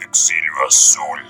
Exilio Azul.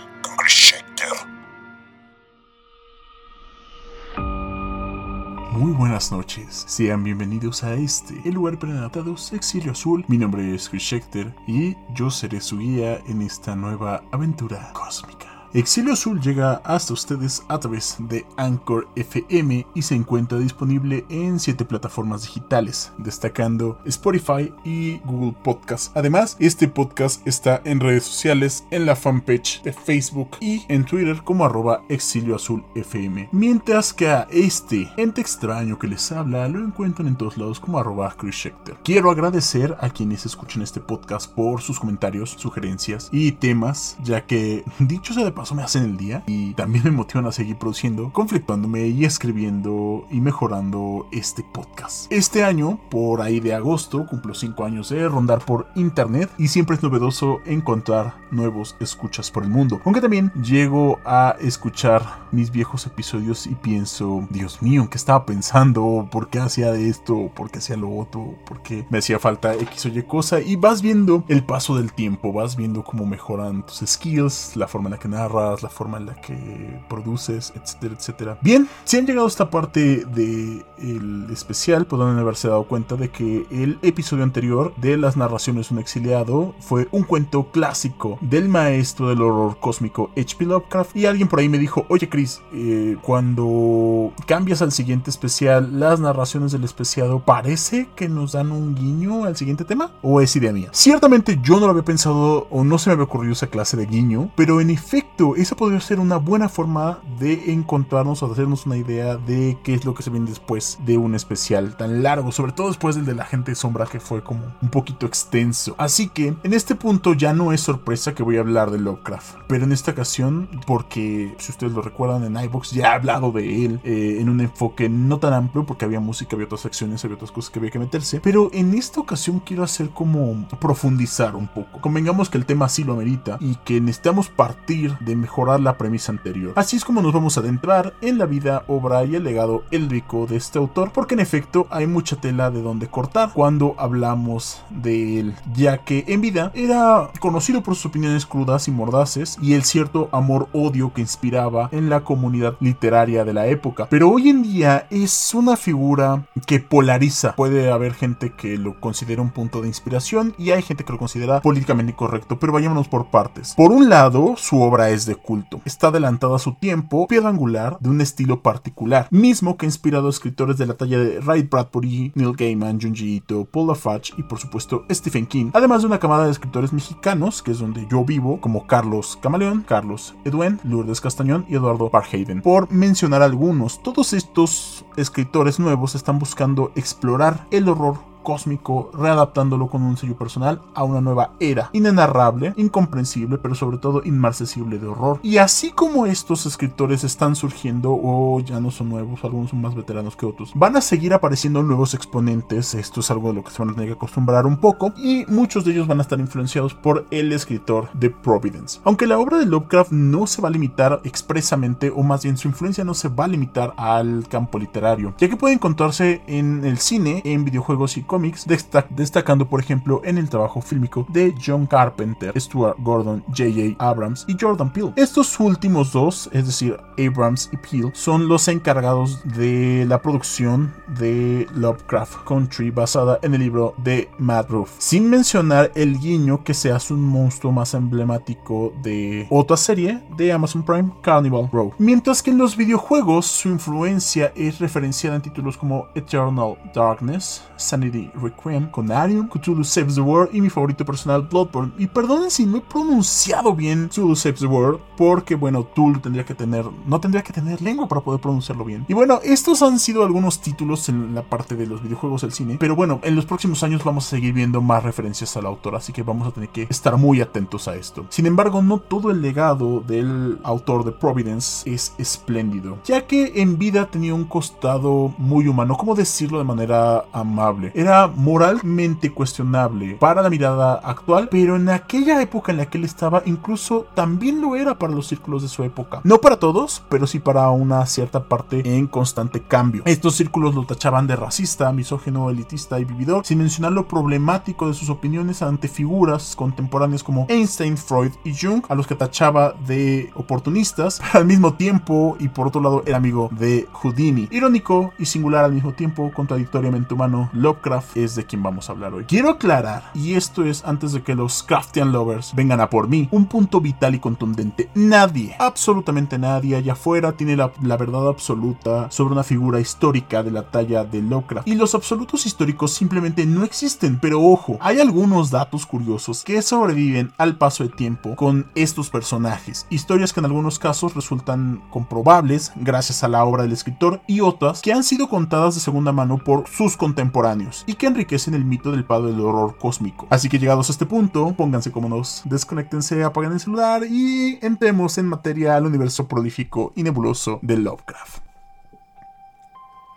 Muy buenas noches, sean bienvenidos a este, el lugar para adaptados Exilio Azul. Mi nombre es Chris Schechter y yo seré su guía en esta nueva aventura cósmica. Exilio Azul llega hasta ustedes a través de Anchor FM y se encuentra disponible en 7 plataformas digitales, destacando Spotify y Google Podcast. Además, este podcast está en redes sociales, en la fanpage de Facebook y en Twitter como arroba Exilio Azul FM. Mientras que a este ente extraño que les habla lo encuentran en todos lados como arroba Chris Schechter. Quiero agradecer a quienes escuchan este podcast por sus comentarios, sugerencias y temas, ya que dicho sea de paso me hacen el día y también me motivan a seguir produciendo, conflictuándome y escribiendo y mejorando este podcast. Este año, por ahí de agosto, cumplo 5 años de rondar por internet y siempre es novedoso encontrar nuevos escuchas por el mundo. Aunque también llego a escuchar mis viejos episodios y pienso, Dios mío, ¿qué estaba pensando? ¿Por qué hacía esto? ¿Por qué hacía lo otro? ¿Por qué me hacía falta X o Y cosa? Y vas viendo el paso del tiempo, vas viendo cómo mejoran tus skills, la forma en la que narras, la forma en la que produces, etcétera, etcétera. Bien, si han llegado a esta parte del el especial, podrán haberse dado cuenta de que el episodio anterior de las narraciones un exiliado fue un cuento clásico del maestro del horror cósmico H.P. Lovecraft. Y alguien por ahí me dijo, oye Chris, eh, cuando cambias al siguiente especial, las narraciones del especiado parece que nos dan un guiño al siguiente tema, o es idea mía. Ciertamente yo no lo había pensado o no se me había ocurrido esa clase de guiño, pero en efecto, esa podría ser una buena forma de encontrarnos o de hacernos una idea de qué es lo que se viene después de un especial tan largo, sobre todo después del de la gente sombra que fue como un poquito extenso. Así que en este punto ya no es sorpresa que voy a hablar de Lovecraft, pero en esta ocasión, porque si ustedes lo recuerdan en iBox ya he hablado de él eh, en un enfoque no tan amplio porque había música, había otras secciones, había otras cosas que había que meterse, pero en esta ocasión quiero hacer como profundizar un poco. Convengamos que el tema sí lo amerita y que necesitamos partir de mejorar la premisa anterior. Así es como nos vamos a adentrar en la vida, obra y el legado élvico de este autor, porque en efecto hay mucha tela de donde cortar cuando hablamos de él, ya que en vida era conocido por sus opiniones crudas y mordaces y el cierto amor-odio que inspiraba en la comunidad literaria de la época. Pero hoy en día es una figura que polariza. Puede haber gente que lo considera un punto de inspiración y hay gente que lo considera políticamente incorrecto, pero vayámonos por partes. Por un lado, su obra es de culto. Está adelantado a su tiempo, piedra angular de un estilo particular, mismo que ha inspirado a escritores de la talla de Ray Bradbury, Neil Gaiman, Junji Ito, Paul LaFage y por supuesto Stephen King, además de una camada de escritores mexicanos, que es donde yo vivo, como Carlos Camaleón, Carlos Eduen, Lourdes Castañón y Eduardo Barhaven, por mencionar algunos. Todos estos escritores nuevos están buscando explorar el horror cósmico, readaptándolo con un sello personal a una nueva era, inenarrable, incomprensible, pero sobre todo inmarcesible de horror. Y así como estos escritores están surgiendo, o ya no son nuevos, algunos son más veteranos que otros, van a seguir apareciendo nuevos exponentes, esto es algo de lo que se van a tener que acostumbrar un poco, y muchos de ellos van a estar influenciados por el escritor de Providence. Aunque la obra de Lovecraft no se va a limitar expresamente, o más bien su influencia no se va a limitar al campo literario, ya que puede encontrarse en el cine, en videojuegos y cómics, destacando por ejemplo en el trabajo fílmico de John Carpenter, Stuart Gordon, J.J. Abrams y Jordan Peele. Estos últimos dos, es decir, Abrams y Peele, son los encargados de la producción de Lovecraft Country basada en el libro de Matt Ruff, sin mencionar el guiño que se hace un monstruo más emblemático de otra serie de Amazon Prime, Carnival Row. Mientras que en los videojuegos su influencia es referenciada en títulos como Eternal Darkness, Sanity Requiem, Conarium, Cthulhu Saves the World y mi favorito personal Bloodborne. Y perdonen si no he pronunciado bien Cthulhu Saves the World, porque bueno, Cthulhu tendría que tener, no tendría que tener lengua para poder pronunciarlo bien. Y bueno, estos han sido algunos títulos en la parte de los videojuegos del cine, pero bueno, en los próximos años vamos a seguir viendo más referencias al autor, así que vamos a tener que estar muy atentos a esto. Sin embargo, no todo el legado del autor de Providence es espléndido, ya que en vida tenía un costado muy humano, ¿cómo decirlo de manera amable? Era moralmente cuestionable para la mirada actual, pero en aquella época en la que él estaba incluso también lo era para los círculos de su época. No para todos, pero sí para una cierta parte en constante cambio. Estos círculos lo tachaban de racista, misógeno, elitista y vividor, sin mencionar lo problemático de sus opiniones ante figuras contemporáneas como Einstein, Freud y Jung, a los que tachaba de oportunistas, al mismo tiempo y por otro lado era amigo de Houdini. Irónico y singular al mismo tiempo, contradictoriamente humano, Lovecraft es de quien vamos a hablar hoy. Quiero aclarar, y esto es antes de que los Craftian lovers vengan a por mí, un punto vital y contundente. Nadie, absolutamente nadie allá afuera tiene la, la verdad absoluta sobre una figura histórica de la talla de Lovecraft. Y los absolutos históricos simplemente no existen, pero ojo, hay algunos datos curiosos que sobreviven al paso de tiempo con estos personajes. Historias que en algunos casos resultan comprobables gracias a la obra del escritor y otras que han sido contadas de segunda mano por sus contemporáneos y que enriquecen el mito del padre del horror cósmico. Así que llegados a este punto, pónganse cómodos, desconectense, apaguen el celular y entremos en materia al universo prolífico y nebuloso de Lovecraft.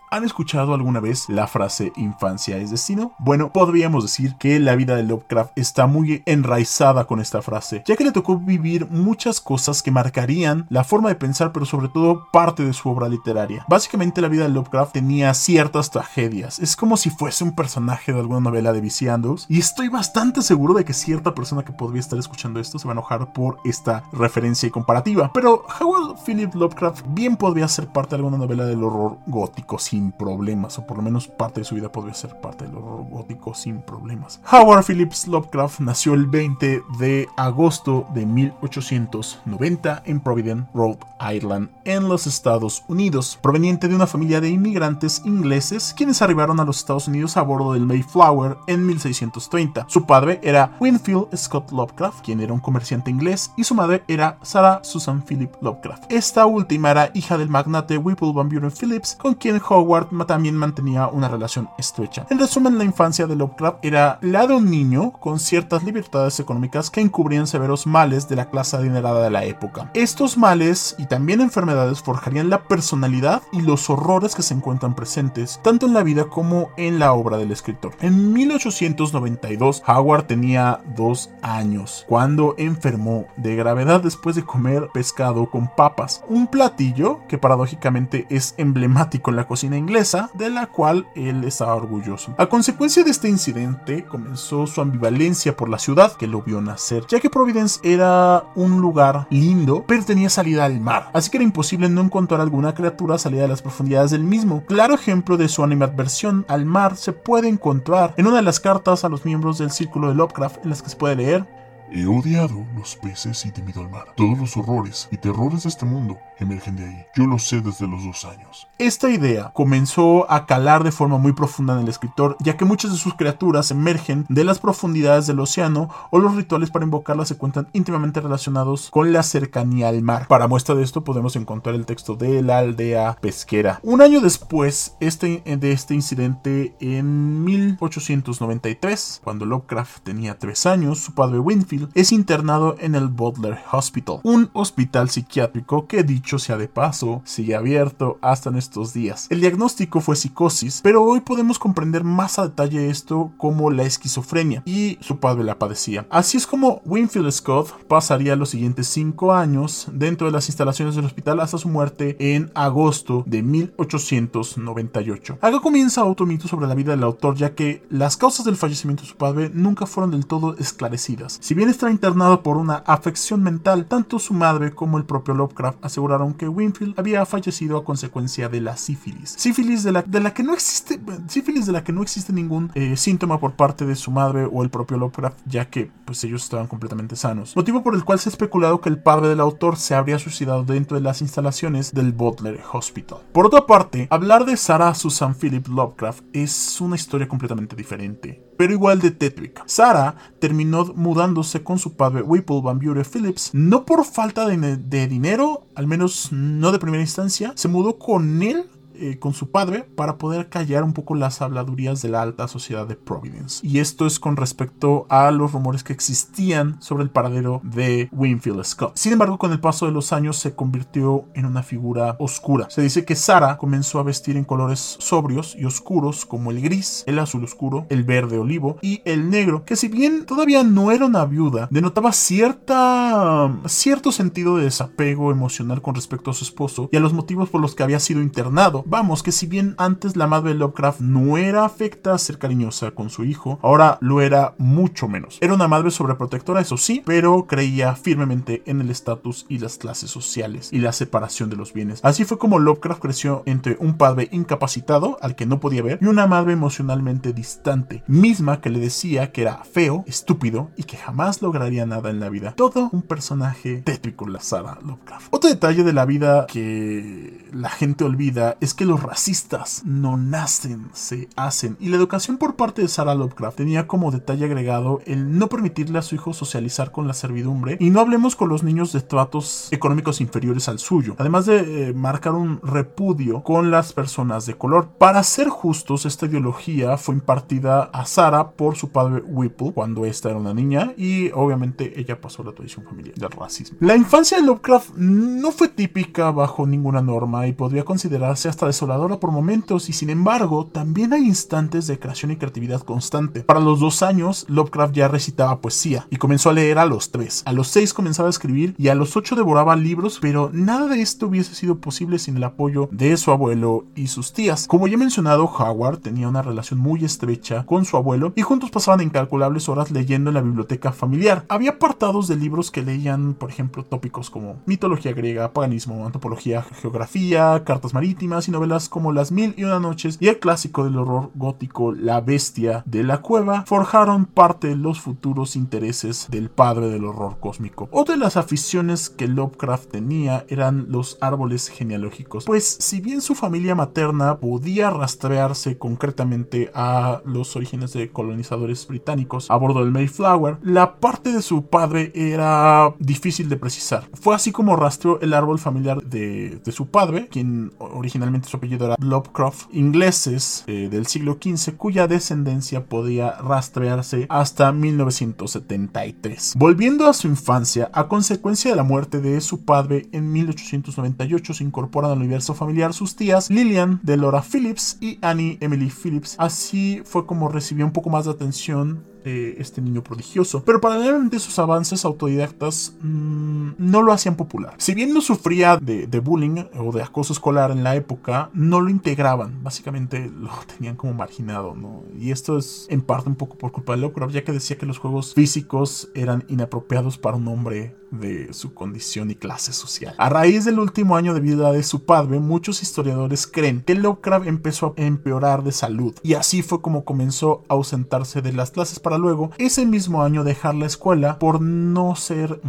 ¿Han escuchado alguna vez la frase infancia es destino? Bueno, podríamos decir que la vida de Lovecraft está muy enraizada con esta frase, ya que le tocó vivir muchas cosas que marcarían la forma de pensar, pero sobre todo parte de su obra literaria. Básicamente la vida de Lovecraft tenía ciertas tragedias, es como si fuese un personaje de alguna novela de Viciandos, y estoy bastante seguro de que cierta persona que podría estar escuchando esto se va a enojar por esta referencia y comparativa, pero Howard Philip Lovecraft bien podría ser parte de alguna novela del horror gótico, sin problemas, o por lo menos parte de su vida podría ser parte del horror gótico sin problemas. Howard Phillips Lovecraft nació el 20 de agosto de 1890 en Providence, Rhode Island, en los Estados Unidos, proveniente de una familia de inmigrantes ingleses quienes arribaron a los Estados Unidos a bordo del Mayflower en 1630. Su padre era Winfield Scott Lovecraft, quien era un comerciante inglés, y su madre era Sarah Susan Philip Lovecraft. Esta última era hija del magnate Whipple Van Buren Phillips, con quien Howard también mantenía una relación estrecha. En resumen, la infancia de Lovecraft era la de un niño con ciertas libertades económicas que encubrían severos males de la clase adinerada de la época. Estos males y también enfermedades forjarían la personalidad y los horrores que se encuentran presentes tanto en la vida como en la obra del escritor. En 1892, Howard tenía dos años cuando enfermó de gravedad después de comer pescado con papas, un platillo que paradójicamente es emblemático en la cocina inglesa, de la cual él estaba orgulloso. A consecuencia de este incidente, comenzó su ambivalencia por la ciudad que lo vio nacer, ya que Providence era un lugar lindo, pero tenía salida al mar, así que era imposible no encontrar alguna criatura salida de las profundidades del mismo. Claro ejemplo de su animadversión al mar se puede encontrar en una de las cartas a los miembros del círculo de Lovecraft en las que se puede leer He odiado los peces y temido al mar. Todos los horrores y terrores de este mundo emergen de ahí. Yo lo sé desde los dos años. Esta idea comenzó a calar de forma muy profunda en el escritor, ya que muchas de sus criaturas emergen de las profundidades del océano o los rituales para invocarlas se encuentran íntimamente relacionados con la cercanía al mar. Para muestra de esto podemos encontrar el texto de la aldea pesquera. Un año después este, de este incidente, en 1893, cuando Lovecraft tenía tres años, su padre Winfield es internado en el Butler Hospital, un hospital psiquiátrico que dicho sea de paso, sigue abierto hasta en estos días. El diagnóstico fue psicosis, pero hoy podemos comprender más a detalle esto como la esquizofrenia, y su padre la padecía. Así es como Winfield Scott pasaría los siguientes cinco años dentro de las instalaciones del hospital hasta su muerte en agosto de 1898. Acá comienza otro mito sobre la vida del autor, ya que las causas del fallecimiento de su padre nunca fueron del todo esclarecidas. Si bien está internado por una afección mental. Tanto su madre como el propio Lovecraft aseguraron que Winfield había fallecido a consecuencia de la sífilis. Sífilis de la, de la que no existe, sífilis de la que no existe ningún eh, síntoma por parte de su madre o el propio Lovecraft, ya que pues ellos estaban completamente sanos. Motivo por el cual se ha especulado que el padre del autor se habría suicidado dentro de las instalaciones del Butler Hospital. Por otra parte, hablar de Sarah Susan Philip Lovecraft es una historia completamente diferente pero igual de tétrica. Sarah terminó mudándose con su padre Whipple Van Buren Phillips, no por falta de, de dinero, al menos no de primera instancia, se mudó con él eh, con su padre para poder callar un poco las habladurías de la alta sociedad de Providence. Y esto es con respecto a los rumores que existían sobre el paradero de Winfield Scott. Sin embargo, con el paso de los años se convirtió en una figura oscura. Se dice que Sara comenzó a vestir en colores sobrios y oscuros como el gris, el azul oscuro, el verde olivo y el negro, que si bien todavía no era una viuda, denotaba cierta cierto sentido de desapego emocional con respecto a su esposo y a los motivos por los que había sido internado. Vamos, que si bien antes la madre de Lovecraft no era afecta a ser cariñosa con su hijo, ahora lo era mucho menos. Era una madre sobreprotectora, eso sí, pero creía firmemente en el estatus y las clases sociales y la separación de los bienes. Así fue como Lovecraft creció entre un padre incapacitado, al que no podía ver, y una madre emocionalmente distante, misma que le decía que era feo, estúpido y que jamás lograría nada en la vida. Todo un personaje tétrico, la Sarah Lovecraft. Otro detalle de la vida que la gente olvida es que los racistas no nacen, se hacen. Y la educación por parte de Sarah Lovecraft tenía como detalle agregado el no permitirle a su hijo socializar con la servidumbre y no hablemos con los niños de estratos económicos inferiores al suyo. Además de eh, marcar un repudio con las personas de color. Para ser justos, esta ideología fue impartida a Sarah por su padre Whipple cuando esta era una niña y obviamente ella pasó la tradición familiar del racismo. La infancia de Lovecraft no fue típica bajo ninguna norma y podría considerarse hasta desoladora por momentos y sin embargo también hay instantes de creación y creatividad constante. Para los dos años Lovecraft ya recitaba poesía y comenzó a leer a los tres. A los seis comenzaba a escribir y a los ocho devoraba libros, pero nada de esto hubiese sido posible sin el apoyo de su abuelo y sus tías. Como ya he mencionado, Howard tenía una relación muy estrecha con su abuelo y juntos pasaban incalculables horas leyendo en la biblioteca familiar. Había apartados de libros que leían, por ejemplo, tópicos como mitología griega, paganismo, antropología, geografía, cartas marítimas y novelas como Las Mil y Una Noches y el clásico del horror gótico La Bestia de la Cueva forjaron parte de los futuros intereses del padre del horror cósmico. Otra de las aficiones que Lovecraft tenía eran los árboles genealógicos, pues si bien su familia materna podía rastrearse concretamente a los orígenes de colonizadores británicos a bordo del Mayflower, la parte de su padre era difícil de precisar. Fue así como rastreó el árbol familiar de, su padre, quien originalmente su apellido era Lovecraft, ingleses eh, del siglo XV, cuya descendencia podía rastrearse hasta 1973. Volviendo a su infancia, a consecuencia de la muerte de su padre en 1898, se incorporan al universo familiar sus tías Lillian de Laura Phillips y Annie Emily Phillips. Así fue como recibió un poco más de atención este niño prodigioso. Pero paralelamente sus avances autodidactas mmm, no lo hacían popular. Si bien no sufría de, de, bullying o de acoso escolar en la época, no lo integraban. Básicamente lo tenían como marginado, ¿no? Y esto es en parte un poco por culpa de Lovecraft, ya que decía que los juegos físicos eran inapropiados para un hombre de su condición y clase social. A raíz del último año de vida de su padre, muchos historiadores creen que Lovecraft empezó a empeorar de salud y así fue como comenzó a ausentarse de las clases para luego ese mismo año dejar la escuela por no ser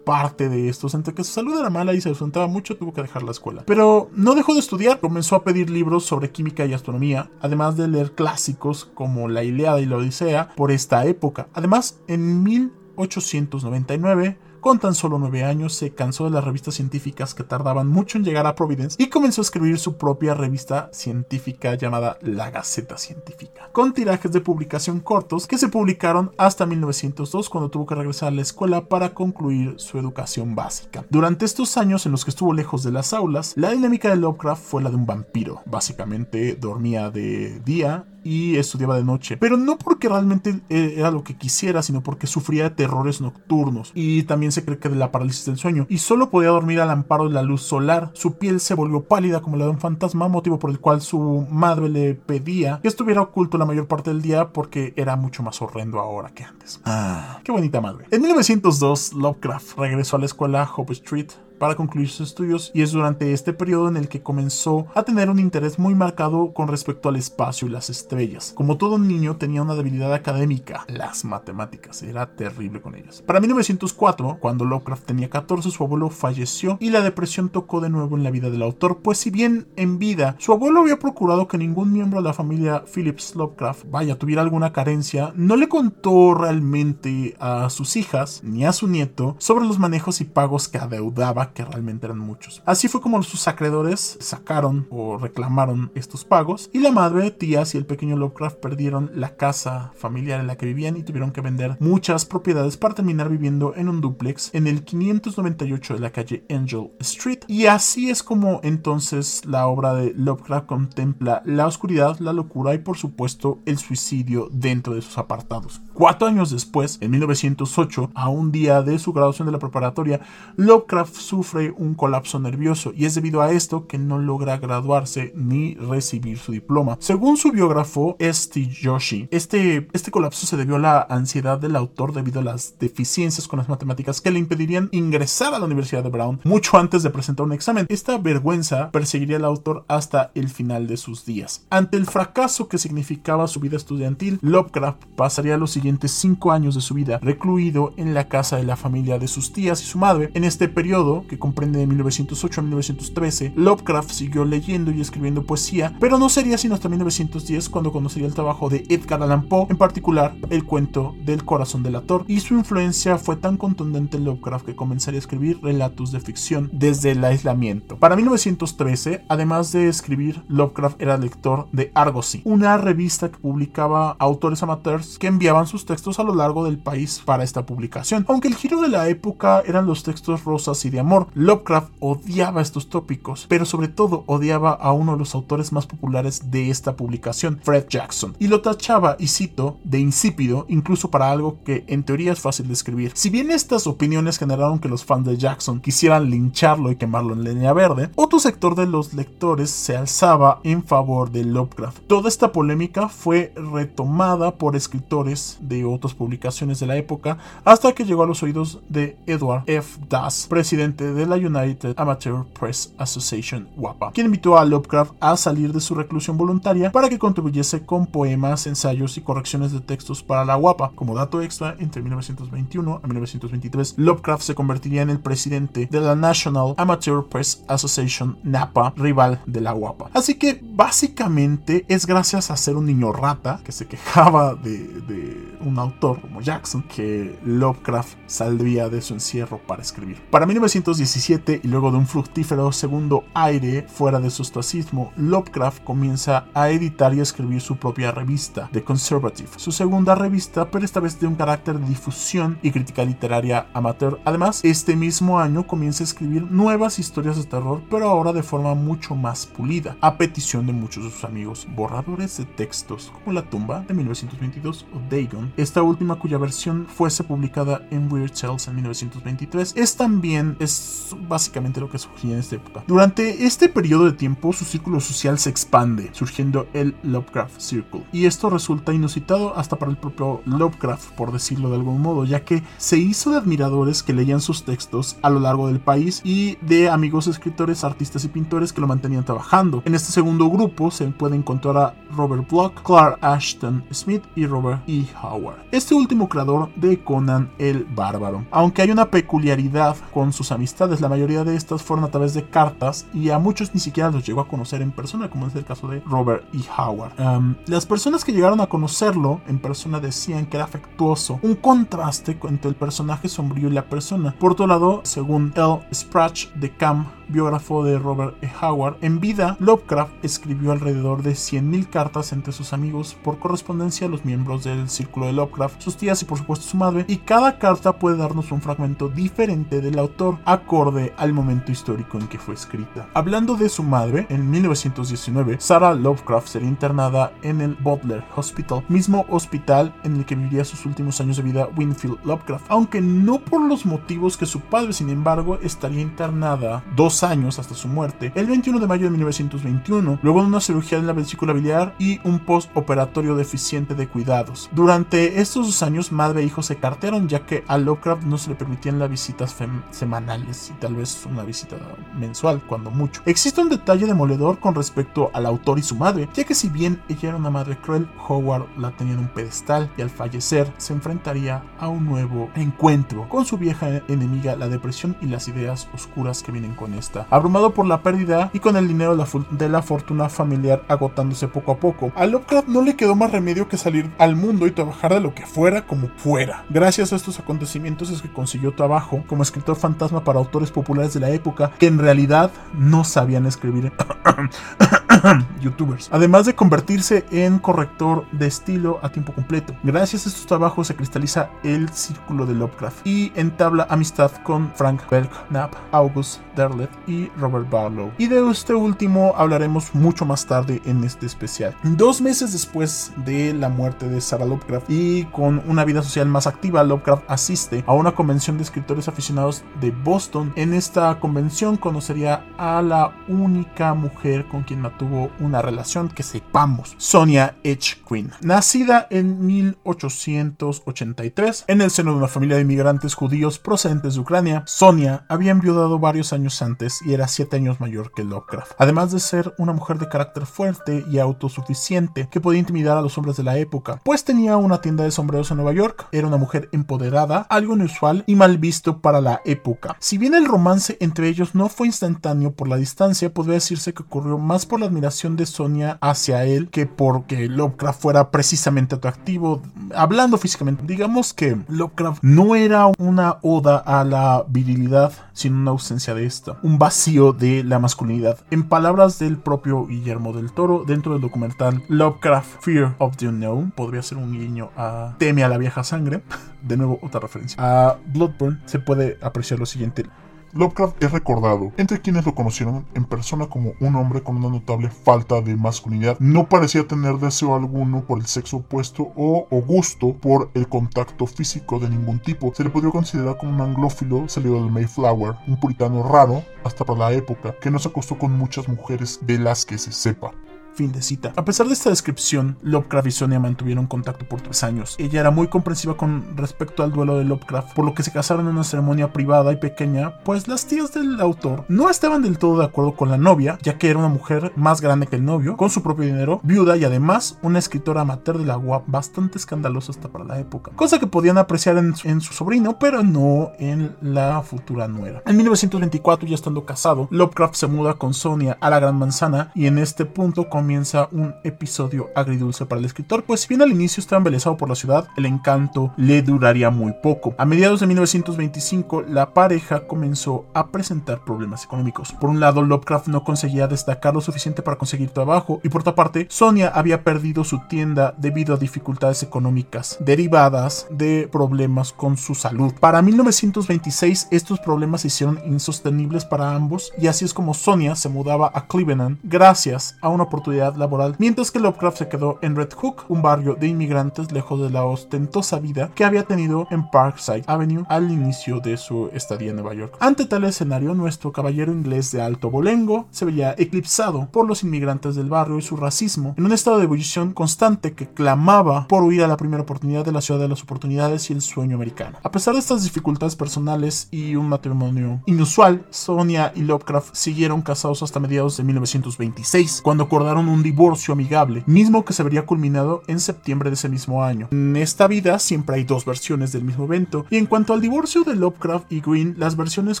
parte de esto. Entre que su salud era mala y se ausentaba mucho, tuvo que dejar la escuela. Pero no dejó de estudiar, comenzó a pedir libros sobre química y astronomía, además de leer clásicos como la Ilíada y la Odisea por esta época. Además, en 1899 con tan solo nueve años se cansó de las revistas científicas que tardaban mucho en llegar a Providence y comenzó a escribir su propia revista científica llamada La Gaceta Científica, con tirajes de publicación cortos que se publicaron hasta 1902 cuando tuvo que regresar a la escuela para concluir su educación básica. Durante estos años en los que estuvo lejos de las aulas, la dinámica de Lovecraft fue la de un vampiro. Básicamente dormía de día y estudiaba de noche. Pero no porque realmente eh, era lo que quisiera, sino porque sufría de terrores nocturnos. Y también se cree que de la parálisis del sueño. Y solo podía dormir al amparo de la luz solar. Su piel se volvió pálida como la de un fantasma, motivo por el cual su madre le pedía que estuviera oculto la mayor parte del día porque era mucho más horrendo ahora que antes. Ah, qué bonita madre. En 1902, Lovecraft regresó a la escuela Hope Street para concluir sus estudios y es durante este periodo en el que comenzó a tener un interés muy marcado con respecto al espacio y las estrellas. Como todo niño tenía una debilidad académica, las matemáticas, era terrible con ellas. Para 1904, cuando Lovecraft tenía 14, su abuelo falleció y la depresión tocó de nuevo en la vida del autor, pues si bien en vida su abuelo había procurado que ningún miembro de la familia Phillips Lovecraft, vaya, tuviera alguna carencia, no le contó realmente a sus hijas ni a su nieto sobre los manejos y pagos que adeudaba que realmente eran muchos. Así fue como sus acreedores sacaron o reclamaron estos pagos y la madre, tías y el pequeño Lovecraft perdieron la casa familiar en la que vivían y tuvieron que vender muchas propiedades para terminar viviendo en un duplex en el 598 de la calle Angel Street. Y así es como entonces la obra de Lovecraft contempla la oscuridad, la locura y por supuesto el suicidio dentro de sus apartados. Cuatro años después, en 1908, a un día de su graduación de la preparatoria, Lovecraft sufre un colapso nervioso y es debido a esto que no logra graduarse ni recibir su diploma. Según su biógrafo, Esti Yoshi, este, este colapso se debió a la ansiedad del autor debido a las deficiencias con las matemáticas que le impedirían ingresar a la Universidad de Brown mucho antes de presentar un examen. Esta vergüenza perseguiría al autor hasta el final de sus días. Ante el fracaso que significaba su vida estudiantil, Lovecraft pasaría los siguientes cinco años de su vida recluido en la casa de la familia de sus tías y su madre. En este periodo, que comprende de 1908 a 1913, Lovecraft siguió leyendo y escribiendo poesía, pero no sería sino hasta 1910 cuando conocería el trabajo de Edgar Allan Poe, en particular el cuento del corazón del actor, y su influencia fue tan contundente en Lovecraft que comenzaría a escribir relatos de ficción desde el aislamiento. Para 1913, además de escribir, Lovecraft era lector de Argosy, una revista que publicaba autores amateurs que enviaban sus textos a lo largo del país para esta publicación. Aunque el giro de la época eran los textos rosas y de amor, Lovecraft odiaba estos tópicos, pero sobre todo odiaba a uno de los autores más populares de esta publicación, Fred Jackson, y lo tachaba, y cito, de insípido, incluso para algo que en teoría es fácil de escribir. Si bien estas opiniones generaron que los fans de Jackson quisieran lincharlo y quemarlo en leña verde, otro sector de los lectores se alzaba en favor de Lovecraft. Toda esta polémica fue retomada por escritores de otras publicaciones de la época hasta que llegó a los oídos de Edward F. Das, presidente de la United Amateur Press Association WAPA, quien invitó a Lovecraft a salir de su reclusión voluntaria para que contribuyese con poemas, ensayos y correcciones de textos para la WAPA. Como dato extra, entre 1921 a 1923, Lovecraft se convertiría en el presidente de la National Amateur Press Association NAPA, rival de la WAPA. Así que básicamente es gracias a ser un niño rata que se quejaba de, de un autor como Jackson que Lovecraft saldría de su encierro para escribir. Para 1917 y luego de un fructífero segundo aire fuera de su ostracismo, Lovecraft comienza a editar y escribir su propia revista, The Conservative, su segunda revista, pero esta vez de un carácter de difusión y crítica literaria amateur. Además, este mismo año comienza a escribir nuevas historias de terror, pero ahora de forma mucho más pulida, a petición de muchos de sus amigos, borradores de textos como La tumba de 1922 o Dagon, esta última cuya versión fuese publicada en Weird Tales en 1923, es también, es básicamente lo que surgía en esta época. Durante este periodo de tiempo, su círculo social se expande, surgiendo el Lovecraft Circle, y esto resulta inusitado hasta para el propio Lovecraft, por decirlo de algún modo, ya que se hizo de admiradores que leían sus textos a lo largo del país y de amigos escritores, artistas y pintores que lo mantenían trabajando. En este segundo grupo se puede encontrar a Robert Bloch, Clark Ashton Smith y Robert E. Howard. Este último creador de Conan el Bárbaro. Aunque hay una peculiaridad con sus amistades, la mayoría de estas fueron a través de cartas y a muchos ni siquiera los llegó a conocer en persona, como es el caso de Robert E. Howard. Um, las personas que llegaron a conocerlo en persona decían que era afectuoso, un contraste entre el personaje sombrío y la persona. Por otro lado, según L. Sprach de Cam, biógrafo de Robert E. Howard, en vida Lovecraft escribió alrededor de 100.000 cartas entre sus amigos por correspondencia a los miembros del círculo de Lovecraft, sus tías y por supuesto su madre, y cada carta puede darnos un fragmento diferente del autor acorde al momento histórico en que fue escrita. Hablando de su madre, en 1919, Sarah Lovecraft sería internada en el Butler Hospital, mismo hospital en el que viviría sus últimos años de vida Winfield Lovecraft, aunque no por los motivos que su padre, sin embargo, estaría internada dos años hasta su muerte, el 21 de mayo de 1921, luego de una cirugía en la vesícula biliar y un postoperatorio deficiente de cuidados. Durante estos dos años, madre e hijo se cartearon ya que a Lovecraft no se le permitían las visitas semanales y tal vez una visita mensual, cuando mucho. Existe un detalle demoledor con respecto al autor y su madre, ya que si bien ella era una madre cruel, Howard la tenía en un pedestal y al fallecer se enfrentaría a un nuevo encuentro con su vieja enemiga, la depresión y las ideas oscuras que vienen con esto. Abrumado por la pérdida y con el dinero de la fortuna familiar agotándose poco a poco. A Lovecraft no le quedó más remedio que salir al mundo y trabajar de lo que fuera como fuera. Gracias a estos acontecimientos es que consiguió trabajo como escritor fantasma para autores populares de la época que en realidad no sabían escribir youtubers. Además de convertirse en corrector de estilo a tiempo completo. Gracias a estos trabajos se cristaliza el círculo de Lovecraft y entabla amistad con Frank Belknap, August Derleth y Robert Barlow. Y de este último hablaremos mucho más tarde en este especial. Dos meses después de la muerte de Sarah Lovecraft y con una vida social más activa, Lovecraft asiste a una convención de escritores aficionados de Boston. En esta convención conocería a la única mujer con quien mantuvo una relación que sepamos, Sonia H. Quinn. Nacida en 1883 en el seno de una familia de inmigrantes judíos procedentes de Ucrania, Sonia había enviudado varios años antes y era 7 años mayor que Lovecraft. Además de ser una mujer de carácter fuerte y autosuficiente que podía intimidar a los hombres de la época, pues tenía una tienda de sombreros en Nueva York, era una mujer empoderada, algo inusual y mal visto para la época. Si bien el romance entre ellos no fue instantáneo por la distancia, podría decirse que ocurrió más por la de Sonia hacia él que porque Lovecraft fuera precisamente atractivo, hablando físicamente. Digamos que Lovecraft no era una oda a la virilidad, sino una ausencia de esta, un vacío de la masculinidad. En palabras del propio Guillermo del Toro, dentro del documental Lovecraft Fear of the Unknown, podría ser un guiño a Teme a la vieja sangre, de nuevo otra referencia. A Bloodburn se puede apreciar lo siguiente. Lovecraft es recordado entre quienes lo conocieron en persona como un hombre con una notable falta de masculinidad. No parecía tener deseo alguno por el sexo opuesto o, gusto por el contacto físico de ningún tipo. Se le podría considerar como un anglófilo salido del Mayflower, un puritano raro hasta para la época, que no se acostó con muchas mujeres de las que se sepa. Fin de cita. A pesar de esta descripción, Lovecraft y Sonia mantuvieron contacto por tres años. Ella era muy comprensiva con respecto al duelo de Lovecraft, por lo que se casaron en una ceremonia privada y pequeña, pues las tías del autor no estaban del todo de acuerdo con la novia, ya que era una mujer más grande que el novio, con su propio dinero, viuda y además una escritora amateur de la UAP bastante escandalosa hasta para la época. Cosa que podían apreciar en, en su sobrino, pero no en la futura nuera. En 1924, ya estando casado, Lovecraft se muda con Sonia a la Gran Manzana y en este punto con comienza un episodio agridulce para el escritor, pues si bien al inicio estaba embelesado por la ciudad, el encanto le duraría muy poco. A mediados de 1925, la pareja comenzó a presentar problemas económicos. Por un lado, Lovecraft no conseguía destacar lo suficiente para conseguir trabajo, y por otra parte, Sonia había perdido su tienda debido a dificultades económicas derivadas de problemas con su salud. Para 1926, estos problemas se hicieron insostenibles para ambos, y así es como Sonia se mudaba a Cleveland gracias a una oportunidad laboral, mientras que Lovecraft se quedó en Red Hook, un barrio de inmigrantes lejos de la ostentosa vida que había tenido en Parkside Avenue al inicio de su estadía en Nueva York. Ante tal escenario, nuestro caballero inglés de alto bolengo se veía eclipsado por los inmigrantes del barrio y su racismo, en un estado de ebullición constante que clamaba por huir a la primera oportunidad de la ciudad de las oportunidades y el sueño americano. A pesar de estas dificultades personales y un matrimonio inusual, Sonia y Lovecraft siguieron casados hasta mediados de 1926, cuando acordaron un divorcio amigable, mismo que se vería culminado en septiembre de ese mismo año. En esta vida siempre hay dos versiones del mismo evento, y en cuanto al divorcio de Lovecraft y Green, las versiones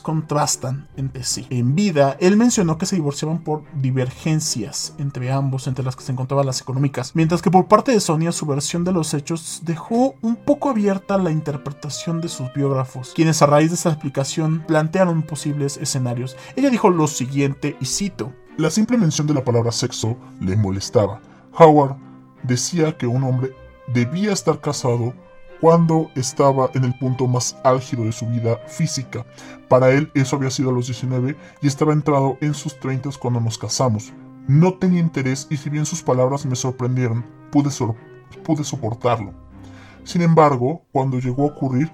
contrastan entre sí. En vida, él mencionó que se divorciaban por divergencias entre ambos, entre las que se encontraban las económicas, mientras que por parte de Sonia su versión de los hechos dejó un poco abierta la interpretación de sus biógrafos, quienes a raíz de esa explicación plantearon posibles escenarios. Ella dijo lo siguiente, y cito, la simple mención de la palabra sexo le molestaba. Howard decía que un hombre debía estar casado cuando estaba en el punto más álgido de su vida física. Para él eso había sido a los 19 y estaba entrado en sus 30 cuando nos casamos. No tenía interés y si bien sus palabras me sorprendieron, pude, pude soportarlo. Sin embargo, cuando llegó a ocurrir,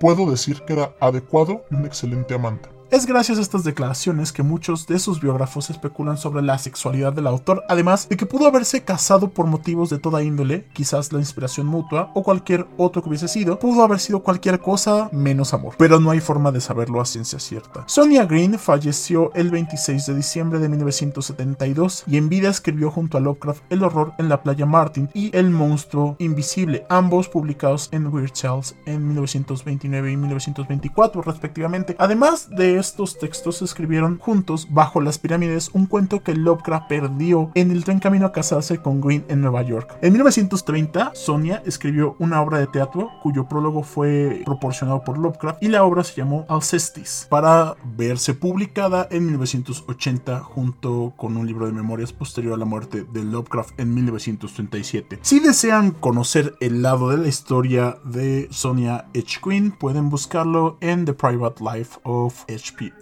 puedo decir que era adecuado y un excelente amante. Es gracias a estas declaraciones que muchos de sus biógrafos especulan sobre la sexualidad del autor, además de que pudo haberse casado por motivos de toda índole, quizás la inspiración mutua o cualquier otro que hubiese sido, pudo haber sido cualquier cosa menos amor, pero no hay forma de saberlo a ciencia cierta. Sonia Green falleció el 26 de diciembre de 1972 y en vida escribió junto a Lovecraft El horror en la playa Martin y El monstruo invisible, ambos publicados en Weird Tales en 1929 y 1924 respectivamente. Además de estos textos se escribieron juntos bajo las pirámides, un cuento que Lovecraft perdió en el tren camino a casarse con Green en Nueva York. En 1930, Sonia escribió una obra de teatro cuyo prólogo fue proporcionado por Lovecraft y la obra se llamó Alcestis, para verse publicada en 1980 junto con un libro de memorias posterior a la muerte de Lovecraft en 1937. Si desean conocer el lado de la historia de Sonia H. Quinn, pueden buscarlo en The Private Life of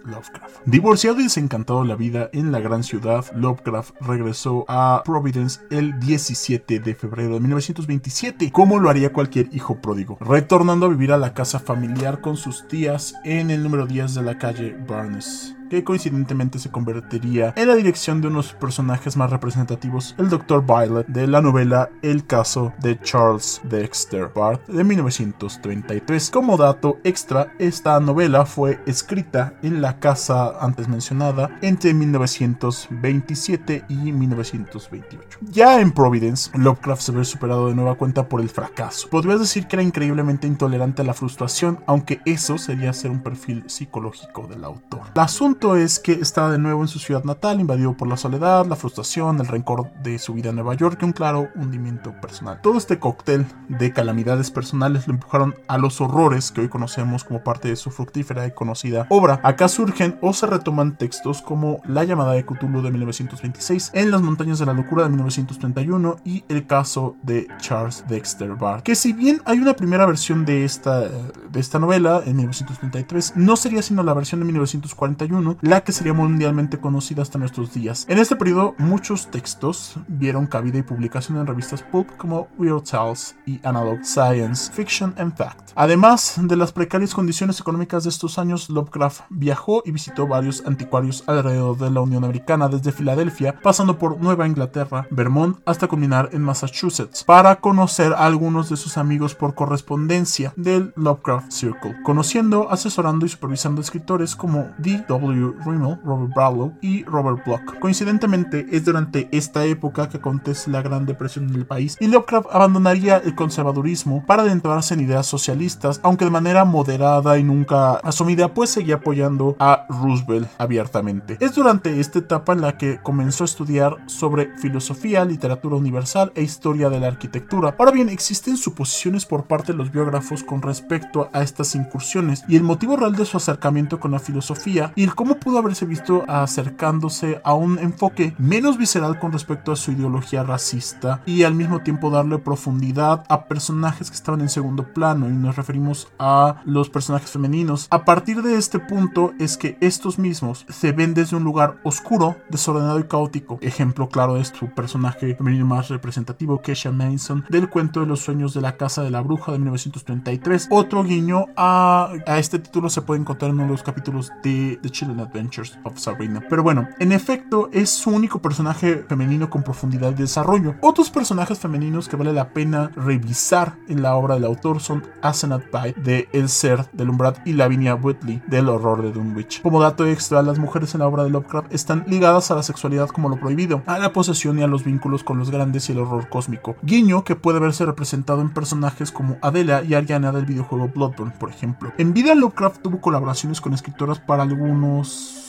Lovecraft. Divorciado y desencantado de la vida en la gran ciudad, Lovecraft regresó a Providence el 17 de febrero de 1927, como lo haría cualquier hijo pródigo, retornando a vivir a la casa familiar con sus tías en el número 10 de la calle Barnes que coincidentemente se convertiría en la dirección de unos personajes más representativos, el Dr. Violet de la novela El caso de Charles Dexter Bart de 1933. Como dato extra, esta novela fue escrita en la casa antes mencionada entre 1927 y 1928. Ya en Providence, Lovecraft se ve superado de nueva cuenta por el fracaso. Podrías decir que era increíblemente intolerante a la frustración, aunque eso sería ser un perfil psicológico del autor. El asunto es que estaba de nuevo en su ciudad natal, invadido por la soledad, la frustración, el rencor de su vida en Nueva York y un claro hundimiento personal. Todo este cóctel de calamidades personales lo empujaron a los horrores que hoy conocemos como parte de su fructífera y conocida obra. Acá surgen o se retoman textos como La llamada de Cthulhu de 1926, En las montañas de la locura de 1931 y El caso de Charles Dexter Bart. Que si bien hay una primera versión de esta, de esta novela en 1933, no sería sino la versión de 1941 la que sería mundialmente conocida hasta nuestros días. En este periodo, muchos textos vieron cabida y publicación en revistas pulp como Weird Tales y Analog Science, Fiction and Fact. Además de las precarias condiciones económicas de estos años, Lovecraft viajó y visitó varios anticuarios alrededor de la Unión Americana, desde Filadelfia, pasando por Nueva Inglaterra, Vermont, hasta culminar en Massachusetts, para conocer a algunos de sus amigos por correspondencia del Lovecraft Circle, conociendo, asesorando y supervisando escritores como D.W. Rimmel, Robert Barlow y Robert Bloch. Coincidentemente, es durante esta época que acontece la Gran Depresión en el país y Lovecraft abandonaría el conservadurismo para adentrarse en ideas socialistas, aunque de manera moderada y nunca asumida, pues seguía apoyando a Roosevelt abiertamente. Es durante esta etapa en la que comenzó a estudiar sobre filosofía, literatura universal e historia de la arquitectura. Ahora bien, existen suposiciones por parte de los biógrafos con respecto a estas incursiones y el motivo real de su acercamiento con la filosofía y el cómo pudo haberse visto acercándose a un enfoque menos visceral con respecto a su ideología racista y al mismo tiempo darle profundidad a personajes que estaban en segundo plano y nos referimos a los personajes femeninos. A partir de este punto es que estos mismos se ven desde un lugar oscuro, desordenado y caótico. Ejemplo claro es su personaje femenino más representativo, Kesha Mason, del cuento de los sueños de la casa de la bruja de 1933. Otro guiño a, a este título se puede encontrar en uno de los capítulos de The Children Adventures of Sabrina. Pero bueno, en efecto es su único personaje femenino con profundidad de desarrollo. Otros personajes femeninos que vale la pena revisar en la obra del autor son Asenath Pai de El Ser del Umbrat y Lavinia Whitley del Horror de Dunwich. Como dato extra, las mujeres en la obra de Lovecraft están ligadas a la sexualidad como lo prohibido, a la posesión y a los vínculos con los grandes y el horror cósmico. Guiño que puede verse representado en personajes como Adela y Ariana del videojuego Bloodborne, por ejemplo. En vida Lovecraft tuvo colaboraciones con escritoras para algunos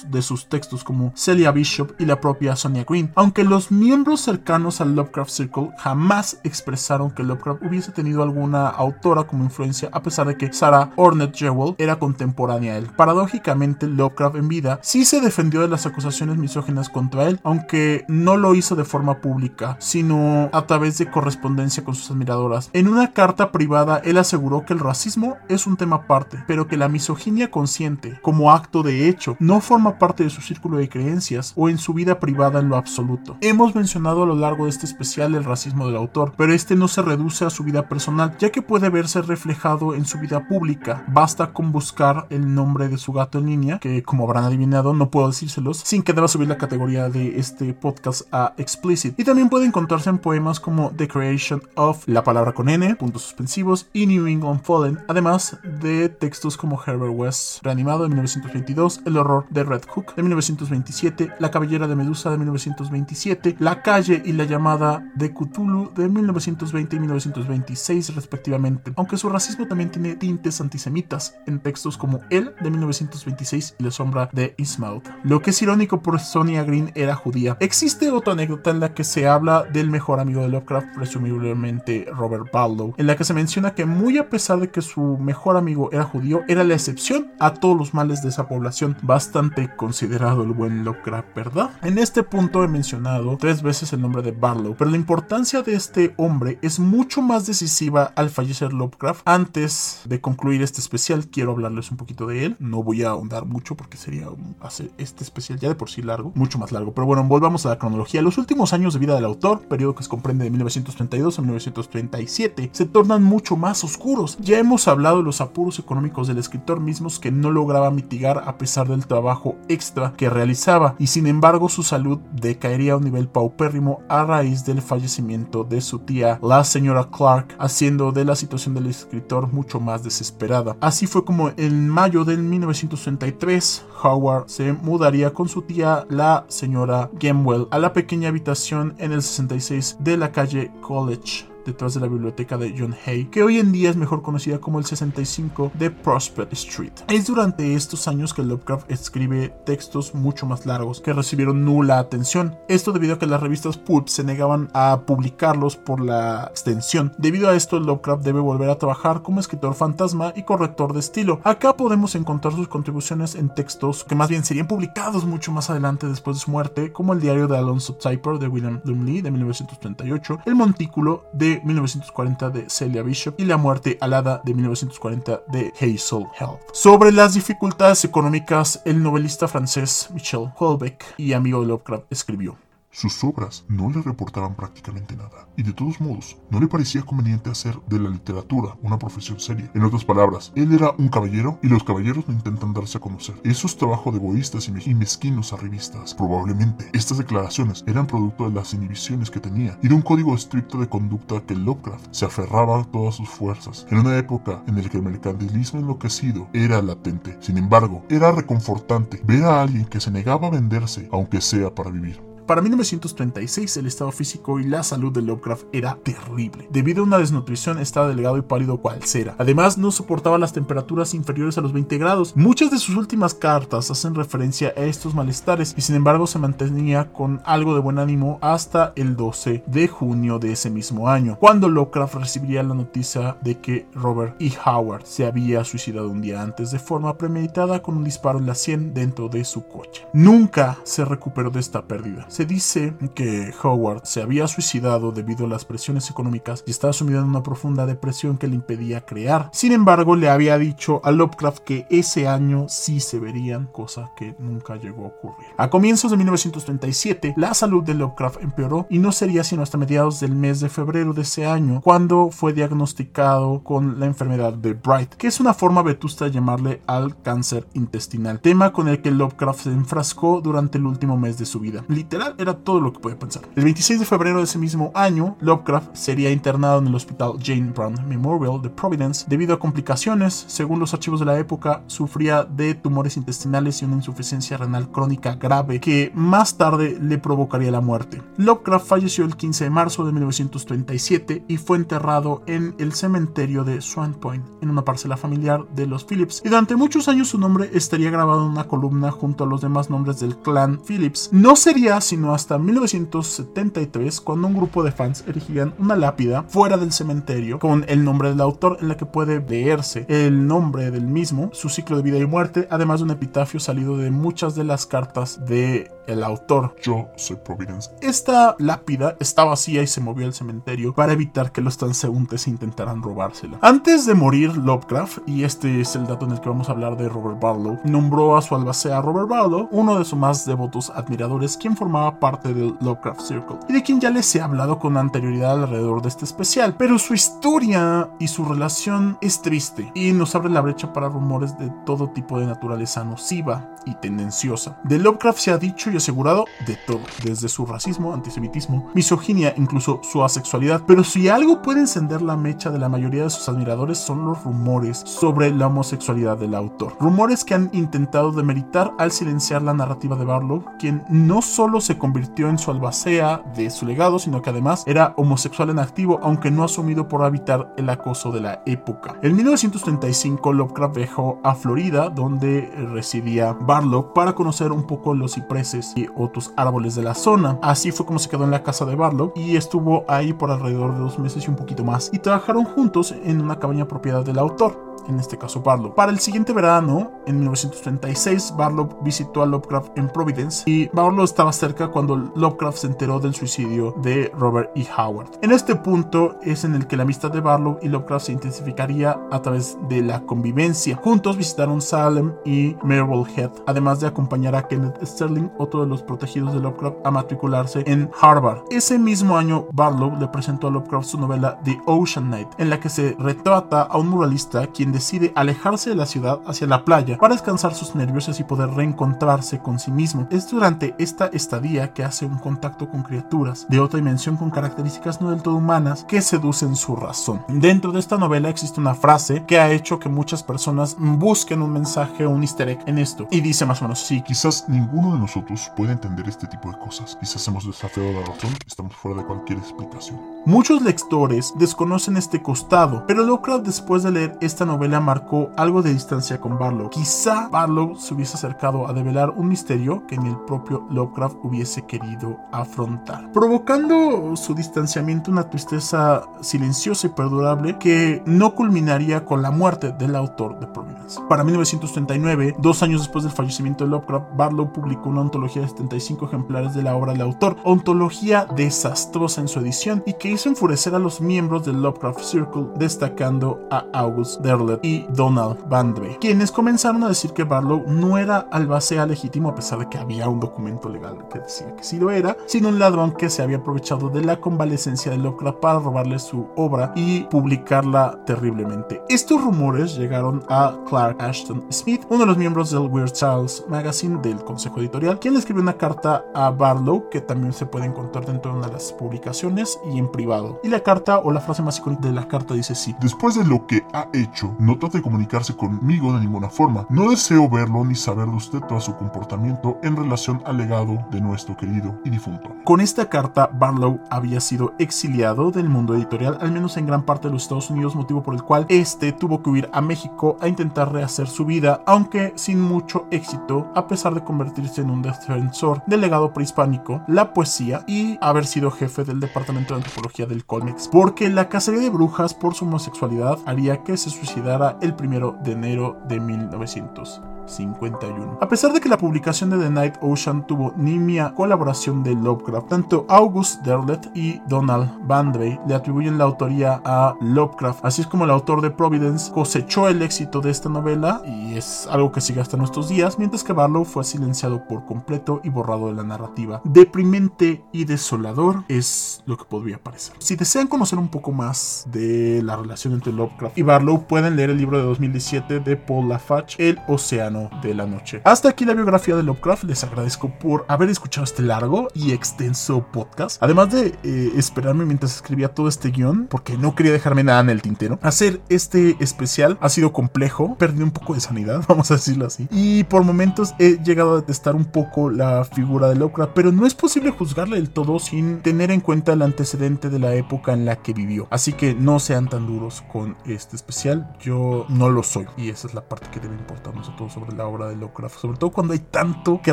de sus textos como Celia Bishop y la propia Sonia Green, aunque los miembros cercanos al Lovecraft Circle jamás expresaron que Lovecraft hubiese tenido alguna autora como influencia a pesar de que Sarah Ornette Jewell era contemporánea a él. Paradójicamente, Lovecraft en vida sí se defendió de las acusaciones misóginas contra él, aunque no lo hizo de forma pública, sino a través de correspondencia con sus admiradoras. En una carta privada, él aseguró que el racismo es un tema aparte, pero que la misoginia consciente, como acto de hecho, no forma parte de su círculo de creencias o en su vida privada en lo absoluto. Hemos mencionado a lo largo de este especial el racismo del autor, pero este no se reduce a su vida personal, ya que puede verse reflejado en su vida pública. Basta con buscar el nombre de su gato en línea, que como habrán adivinado no puedo decírselos, sin que deba subir la categoría de este podcast a explicit. Y también puede encontrarse en poemas como The Creation of La palabra con N, puntos suspensivos, y New England Fallen, además de textos como Herbert West, reanimado en 1922, El horror terror de Red Hook de 1927, La cabellera de Medusa de 1927, La calle y la llamada de Cthulhu de 1920 y 1926 respectivamente, aunque su racismo también tiene tintes antisemitas en textos como El de 1926 y La sombra de Ismael. Lo que es irónico por Sonia Green era judía. Existe otra anécdota en la que se habla del mejor amigo de Lovecraft, presumiblemente Robert Barlow, en la que se menciona que muy a pesar de que su mejor amigo era judío, era la excepción a todos los males de esa población. Bastante considerado el buen Lovecraft, ¿verdad? En este punto he mencionado tres veces el nombre de Barlow, pero la importancia de este hombre es mucho más decisiva al fallecer Lovecraft. Antes de concluir este especial, quiero hablarles un poquito de él. No voy a ahondar mucho porque sería hacer este especial ya de por sí largo, mucho más largo. Pero bueno, volvamos a la cronología. Los últimos años de vida del autor, periodo que se comprende de 1932 a 1937, se tornan mucho más oscuros. Ya hemos hablado de los apuros económicos del escritor mismos que no lograba mitigar a pesar del trabajo extra que realizaba y sin embargo su salud decaería a un nivel paupérrimo a raíz del fallecimiento de su tía, la señora Clark, haciendo de la situación del escritor mucho más desesperada. Así fue como en mayo del 1933 Howard se mudaría con su tía, la señora Gamwell, a la pequeña habitación en el 66 de la calle College detrás de la biblioteca de John Hay, que hoy en día es mejor conocida como el 65 de Prospect Street. Es durante estos años que Lovecraft escribe textos mucho más largos que recibieron nula atención. Esto debido a que las revistas pulp se negaban a publicarlos por la extensión. Debido a esto, Lovecraft debe volver a trabajar como escritor fantasma y corrector de estilo. Acá podemos encontrar sus contribuciones en textos que más bien serían publicados mucho más adelante después de su muerte, como el diario de Alonso Typer de William Lumley de 1938, el montículo de 1940 de Celia Bishop y La muerte alada de 1940 de Hazel Health. Sobre las dificultades económicas, el novelista francés Michel Houellebecq y amigo de Lovecraft escribió. Sus obras no le reportaban prácticamente nada, y de todos modos, no le parecía conveniente hacer de la literatura una profesión seria. En otras palabras, él era un caballero y los caballeros no intentan darse a conocer. Eso es trabajo de egoístas y mezquinos arribistas. Probablemente, estas declaraciones eran producto de las inhibiciones que tenía y de un código estricto de conducta que Lovecraft se aferraba a todas sus fuerzas, en una época en la que el mercantilismo enloquecido era latente. Sin embargo, era reconfortante ver a alguien que se negaba a venderse, aunque sea para vivir. Para 1936 el estado físico y la salud de Lovecraft era terrible. Debido a una desnutrición estaba delgado y pálido cual cera. Además no soportaba las temperaturas inferiores a los 20 grados. Muchas de sus últimas cartas hacen referencia a estos malestares y sin embargo se mantenía con algo de buen ánimo hasta el 12 de junio de ese mismo año, cuando Lovecraft recibiría la noticia de que Robert E. Howard se había suicidado un día antes de forma premeditada con un disparo en la sien dentro de su coche. Nunca se recuperó de esta pérdida. Dice que Howard se había suicidado debido a las presiones económicas y estaba sumido en una profunda depresión que le impedía crear. Sin embargo, le había dicho a Lovecraft que ese año sí se verían, cosa que nunca llegó a ocurrir. A comienzos de 1937, la salud de Lovecraft empeoró y no sería sino hasta mediados del mes de febrero de ese año cuando fue diagnosticado con la enfermedad de Bright, que es una forma vetusta de llamarle al cáncer intestinal, tema con el que Lovecraft se enfrascó durante el último mes de su vida. Literal era todo lo que podía pensar. El 26 de febrero de ese mismo año, Lovecraft sería internado en el hospital Jane Brown Memorial de Providence debido a complicaciones. Según los archivos de la época, sufría de tumores intestinales y una insuficiencia renal crónica grave que más tarde le provocaría la muerte. Lovecraft falleció el 15 de marzo de 1937 y fue enterrado en el cementerio de Swan Point, en una parcela familiar de los Phillips. Y durante muchos años su nombre estaría grabado en una columna junto a los demás nombres del clan Phillips. No sería hasta 1973 cuando un grupo de fans erigirían una lápida fuera del cementerio con el nombre del autor en la que puede leerse el nombre del mismo, su ciclo de vida y muerte, además de un epitafio salido de muchas de las cartas de el autor. Yo soy Providence. Esta lápida está vacía y se movió al cementerio para evitar que los transeúntes intentaran robársela. Antes de morir Lovecraft, y este es el dato en el que vamos a hablar de Robert Barlow, nombró a su albacea Robert Barlow, uno de sus más devotos admiradores, quien formaba parte del Lovecraft Circle y de quien ya les he hablado con anterioridad alrededor de este especial, pero su historia y su relación es triste y nos abre la brecha para rumores de todo tipo de naturaleza nociva y tendenciosa. De Lovecraft se ha dicho y asegurado de todo, desde su racismo, antisemitismo, misoginia, incluso su asexualidad. Pero si algo puede encender la mecha de la mayoría de sus admiradores son los rumores sobre la homosexualidad del autor. Rumores que han intentado demeritar al silenciar la narrativa de Barlow, quien no solo se convirtió en su albacea de su legado, sino que además era homosexual en activo, aunque no asumido por evitar el acoso de la época. En 1935 Lovecraft viajó a Florida, donde residía Barlow, para conocer un poco los cipreses y otros árboles de la zona. Así fue como se quedó en la casa de Barlow y estuvo ahí por alrededor de dos meses y un poquito más, y trabajaron juntos en una cabaña propiedad del autor en este caso Barlow. Para el siguiente verano, en 1936, Barlow visitó a Lovecraft en Providence y Barlow estaba cerca cuando Lovecraft se enteró del suicidio de Robert E. Howard. En este punto es en el que la amistad de Barlow y Lovecraft se intensificaría a través de la convivencia. Juntos visitaron Salem y Marblehead, además de acompañar a Kenneth Sterling, otro de los protegidos de Lovecraft, a matricularse en Harvard. Ese mismo año, Barlow le presentó a Lovecraft su novela The Ocean Night, en la que se retrata a un muralista quien decide alejarse de la ciudad hacia la playa para descansar sus nervios y poder reencontrarse con sí mismo. Es durante esta estadía que hace un contacto con criaturas de otra dimensión con características no del todo humanas que seducen su razón. Dentro de esta novela existe una frase que ha hecho que muchas personas busquen un mensaje o un easter egg en esto y dice más o menos así. Quizás ninguno de nosotros puede entender este tipo de cosas. Quizás hemos desafiado la razón estamos fuera de cualquier explicación. Muchos lectores desconocen este costado, pero Lovecraft después de leer esta novela marcó algo de distancia con Barlow. Quizá Barlow se hubiese acercado a develar un misterio que ni el propio Lovecraft hubiese querido afrontar, provocando su distanciamiento una tristeza silenciosa y perdurable que no culminaría con la muerte del autor de Providence. Para 1939, dos años después del fallecimiento de Lovecraft, Barlow publicó una ontología de 75 ejemplares de la obra del autor, ontología desastrosa en su edición y que hizo enfurecer a los miembros del Lovecraft Circle, destacando a August Derleth y Donald Bandre, quienes comenzaron a decir que Barlow no era albacea legítimo a pesar de que había un documento legal que decía que sí lo era, sino un ladrón que se había aprovechado de la convalecencia de Lovecraft para robarle su obra y publicarla terriblemente. Estos rumores llegaron a Clark Ashton Smith, uno de los miembros del Weird Charles Magazine del consejo editorial, quien le escribió una carta a Barlow que también se puede encontrar dentro de una de las publicaciones y en privado. Y la carta o la frase más icónica de la carta dice así: Después de lo que ha hecho, no trate de comunicarse conmigo de ninguna forma. No deseo verlo ni saber de usted todo su comportamiento en relación al legado de nuestro querido y difunto. Con esta carta, Barlow había sido exiliado del mundo editorial, al menos en gran parte de los Estados Unidos, motivo por el cual este tuvo que huir a México a intentar rehacer su vida, aunque sin mucho éxito, a pesar de convertirse en un defensor del legado prehispánico, la poesía y haber sido jefe del departamento de antropología del Colmex, porque la cacería de brujas por su homosexualidad haría que se suicidara el primero de enero de 1900. 51. A pesar de que la publicación de The Night Ocean tuvo nimia colaboración de Lovecraft, tanto August Derleth y Donald Bandrey le atribuyen la autoría a Lovecraft, así es como el autor de Providence cosechó el éxito de esta novela y es algo que sigue hasta nuestros días, mientras que Barlow fue silenciado por completo y borrado de la narrativa. Deprimente y desolador es lo que podría parecer. Si desean conocer un poco más de la relación entre Lovecraft y Barlow, pueden leer el libro de 2017 de Paul Lafarge, El Océano de la noche. Hasta aquí la biografía de Lovecraft. Les agradezco por haber escuchado este largo y extenso podcast. Además de eh, esperarme mientras escribía todo este guion, porque no quería dejarme nada en el tintero. Hacer este especial ha sido complejo. Perdí un poco de sanidad, vamos a decirlo así. Y por momentos he llegado a detestar un poco la figura de Lovecraft, pero no es posible juzgarle del todo sin tener en cuenta el antecedente de la época en la que vivió. Así que no sean tan duros con este especial. Yo no lo soy. Y esa es la parte que debe importarnos a todos sobre la obra de Lovecraft, sobre todo cuando hay tanto que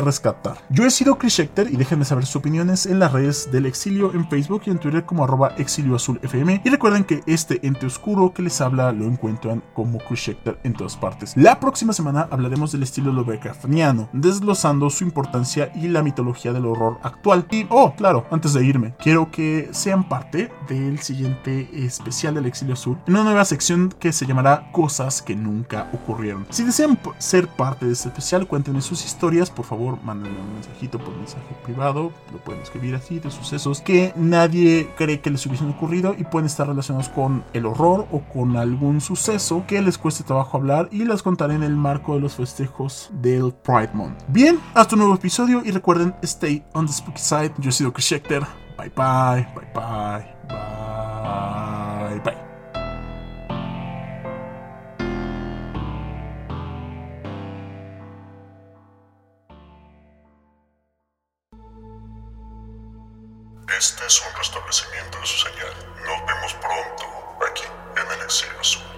rescatar. Yo he sido Chris Schechter y déjenme saber sus opiniones en las redes del exilio en Facebook y en Twitter como arroba exilioazulfm y recuerden que este ente oscuro que les habla lo encuentran como Chris Schechter en todas partes. La próxima semana hablaremos del estilo Lovecraftiano, desglosando su importancia y la mitología del horror actual. Y, oh, claro, antes de irme, quiero que sean parte del siguiente especial del Exilio Azul, en una nueva sección que se llamará cosas que nunca ocurrieron. Si desean ser parte de este especial, cuéntenme sus historias, por favor, mándenme un mensajito por mensaje privado, lo pueden escribir así, de sucesos que nadie cree que les hubiesen ocurrido y pueden estar relacionados con el horror o con algún suceso que les cueste trabajo hablar y las contaré en el marco de los festejos del Pride Month. Bien, hasta un nuevo episodio y recuerden, stay on the spooky side. Yo he sido Chris Schechter. Bye bye, bye bye, bye bye. Este es un restablecimiento de su señal. Nos vemos pronto aquí en el Exilio Azul.